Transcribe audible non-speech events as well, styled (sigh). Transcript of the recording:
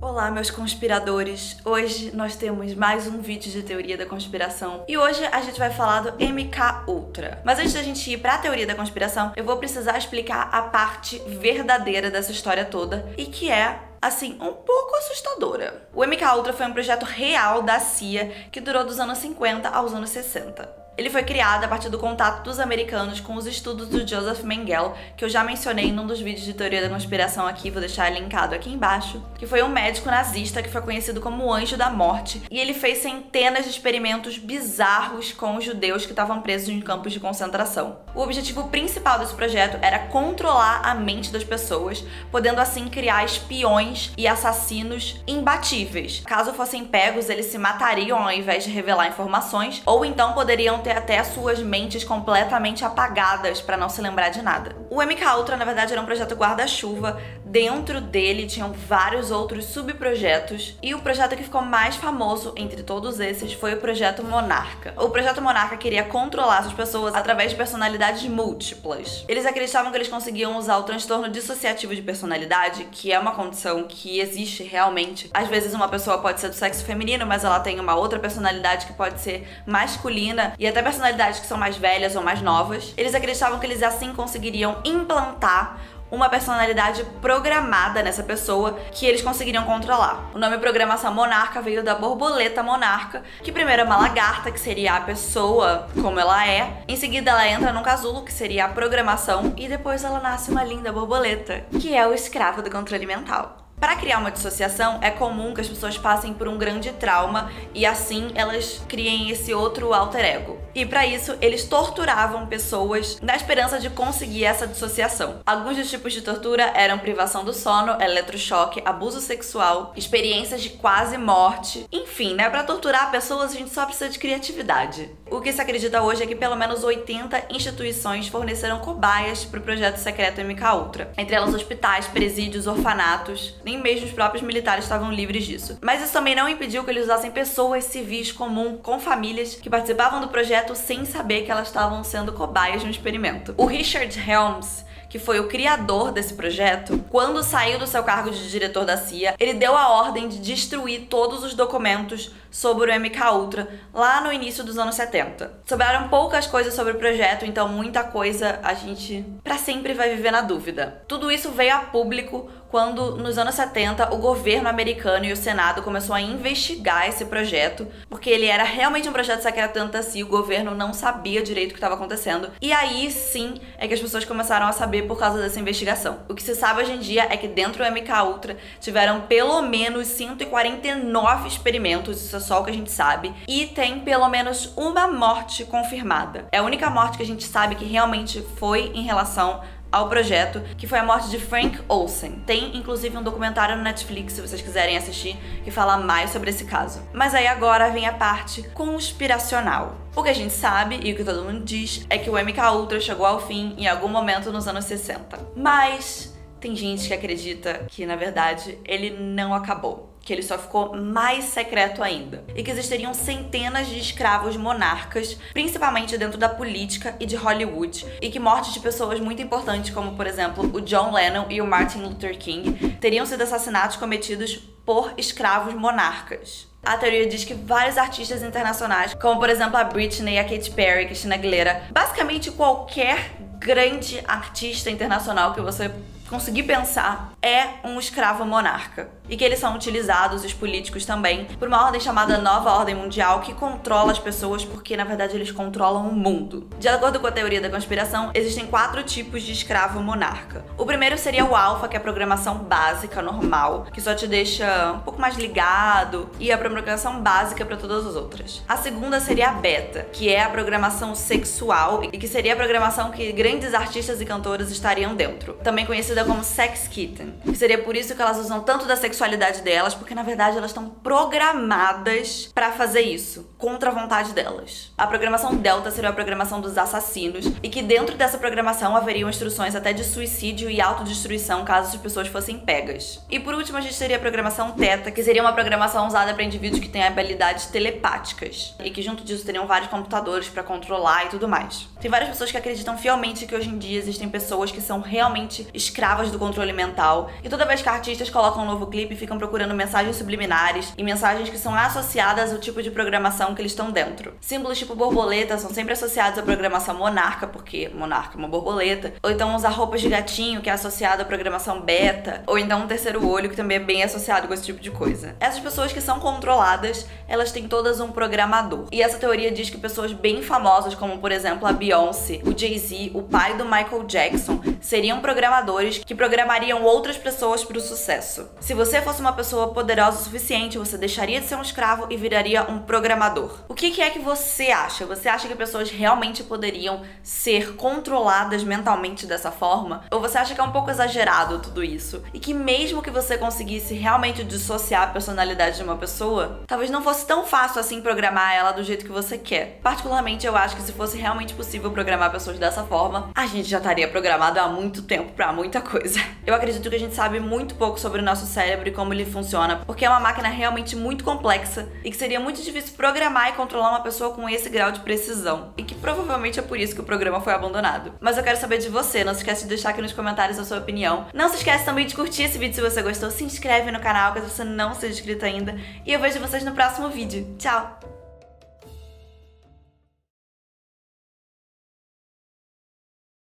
Olá, meus conspiradores! Hoje nós temos mais um vídeo de teoria da conspiração e hoje a gente vai falar do MK Ultra. Mas antes da gente ir para a teoria da conspiração, eu vou precisar explicar a parte verdadeira dessa história toda e que é assim, um pouco assustadora. O MK Ultra foi um projeto real da CIA que durou dos anos 50 aos anos 60. Ele foi criado a partir do contato dos americanos com os estudos do Joseph Mengele, que eu já mencionei num dos vídeos de teoria da conspiração aqui, vou deixar linkado aqui embaixo, que foi um médico nazista que foi conhecido como o Anjo da Morte, e ele fez centenas de experimentos bizarros com os judeus que estavam presos em campos de concentração. O objetivo principal desse projeto era controlar a mente das pessoas, podendo assim criar espiões e assassinos imbatíveis. Caso fossem pegos, eles se matariam ao invés de revelar informações, ou então poderiam ter ter até suas mentes completamente apagadas para não se lembrar de nada. O MK Ultra, na verdade, era um projeto guarda-chuva. Dentro dele tinham vários outros subprojetos e o projeto que ficou mais famoso entre todos esses foi o projeto Monarca. O projeto Monarca queria controlar as pessoas através de personalidades múltiplas. Eles acreditavam que eles conseguiam usar o transtorno dissociativo de personalidade, que é uma condição que existe realmente. Às vezes uma pessoa pode ser do sexo feminino, mas ela tem uma outra personalidade que pode ser masculina e até personalidades que são mais velhas ou mais novas. Eles acreditavam que eles assim conseguiriam implantar uma personalidade programada nessa pessoa que eles conseguiriam controlar. O nome programação monarca veio da borboleta monarca, que primeiro é uma lagarta, que seria a pessoa como ela é, em seguida ela entra no casulo, que seria a programação, e depois ela nasce uma linda borboleta, que é o escravo do controle mental. Para criar uma dissociação, é comum que as pessoas passem por um grande trauma e assim elas criem esse outro alter ego. E para isso, eles torturavam pessoas na esperança de conseguir essa dissociação. Alguns dos tipos de tortura eram privação do sono, eletrochoque, abuso sexual, experiências de quase morte. Enfim, né? Para torturar pessoas, a gente só precisa de criatividade. O que se acredita hoje é que pelo menos 80 instituições forneceram cobaias para o projeto secreto MK Ultra. Entre elas hospitais, presídios, orfanatos, nem mesmo os próprios militares estavam livres disso. Mas isso também não impediu que eles usassem pessoas civis comuns com famílias que participavam do projeto sem saber que elas estavam sendo cobaias de um experimento. O Richard Helms que foi o criador desse projeto, quando saiu do seu cargo de diretor da CIA, ele deu a ordem de destruir todos os documentos sobre o MK Ultra lá no início dos anos 70. Sobraram poucas coisas sobre o projeto, então muita coisa a gente para sempre vai viver na dúvida. Tudo isso veio a público quando, nos anos 70, o governo americano e o Senado começou a investigar esse projeto, porque ele era realmente um projeto secreto tanto assim, o governo não sabia direito o que estava acontecendo. E aí sim é que as pessoas começaram a saber por causa dessa investigação. O que se sabe hoje em dia é que dentro do MK Ultra tiveram pelo menos 149 experimentos, isso é só o que a gente sabe, e tem pelo menos uma morte confirmada. É a única morte que a gente sabe que realmente foi em relação ao projeto, que foi a morte de Frank Olsen. Tem inclusive um documentário no Netflix, se vocês quiserem assistir, que fala mais sobre esse caso. Mas aí agora vem a parte conspiracional. O que a gente sabe e o que todo mundo diz é que o MK Ultra chegou ao fim em algum momento nos anos 60. Mas tem gente que acredita que, na verdade, ele não acabou que ele só ficou mais secreto ainda, e que existiriam centenas de escravos monarcas, principalmente dentro da política e de Hollywood, e que mortes de pessoas muito importantes, como por exemplo o John Lennon e o Martin Luther King, teriam sido assassinatos cometidos por escravos monarcas. A teoria diz que vários artistas internacionais, como por exemplo a Britney, a Katy Perry, a Christina Aguilera, basicamente qualquer grande artista internacional que você conseguir pensar é um escravo monarca e que eles são utilizados, os políticos também, por uma ordem chamada Nova Ordem Mundial que controla as pessoas porque na verdade eles controlam o mundo. De acordo com a teoria da conspiração, existem quatro tipos de escravo monarca. O primeiro seria o alfa, que é a programação básica normal, que só te deixa um pouco mais ligado e a programação básica para todas as outras. A segunda seria a beta, que é a programação sexual e que seria a programação que grandes artistas e cantores estariam dentro, também conhecida como sex kitten. Que seria por isso que elas usam tanto da sexualidade delas, porque na verdade elas estão programadas para fazer isso. Contra a vontade delas. A programação Delta seria a programação dos assassinos e que dentro dessa programação haveriam instruções até de suicídio e autodestruição caso as pessoas fossem pegas. E por último, a gente teria a programação Theta, que seria uma programação usada para indivíduos que têm habilidades telepáticas e que junto disso teriam vários computadores para controlar e tudo mais. Tem várias pessoas que acreditam fielmente que hoje em dia existem pessoas que são realmente escravas do controle mental e toda vez que artistas colocam um novo clipe ficam procurando mensagens subliminares e mensagens que são associadas ao tipo de programação que eles estão dentro. Símbolos tipo borboleta são sempre associados à programação monarca, porque monarca é uma borboleta, ou então usar roupas de gatinho, que é associado à programação beta, ou então um terceiro olho, que também é bem associado com esse tipo de coisa. Essas pessoas que são controladas, elas têm todas um programador. E essa teoria diz que pessoas bem famosas, como por exemplo a Beyoncé, o Jay-Z, o pai do Michael Jackson, seriam programadores que programariam outras pessoas para o sucesso. Se você fosse uma pessoa poderosa o suficiente, você deixaria de ser um escravo e viraria um programador. O que, que é que você acha? Você acha que pessoas realmente poderiam ser controladas mentalmente dessa forma? Ou você acha que é um pouco exagerado tudo isso? E que mesmo que você conseguisse realmente dissociar a personalidade de uma pessoa, talvez não fosse tão fácil assim programar ela do jeito que você quer. Particularmente, eu acho que se fosse realmente possível programar pessoas dessa forma, a gente já estaria programado há muito tempo para muita coisa. (laughs) Eu acredito que a gente sabe muito pouco sobre o nosso cérebro e como ele funciona, porque é uma máquina realmente muito complexa e que seria muito difícil programar e controlar uma pessoa com esse grau de precisão. E que provavelmente é por isso que o programa foi abandonado. Mas eu quero saber de você, não se esquece de deixar aqui nos comentários a sua opinião. Não se esquece também de curtir esse vídeo se você gostou, se inscreve no canal caso você não seja inscrito ainda. E eu vejo vocês no próximo vídeo. Tchau!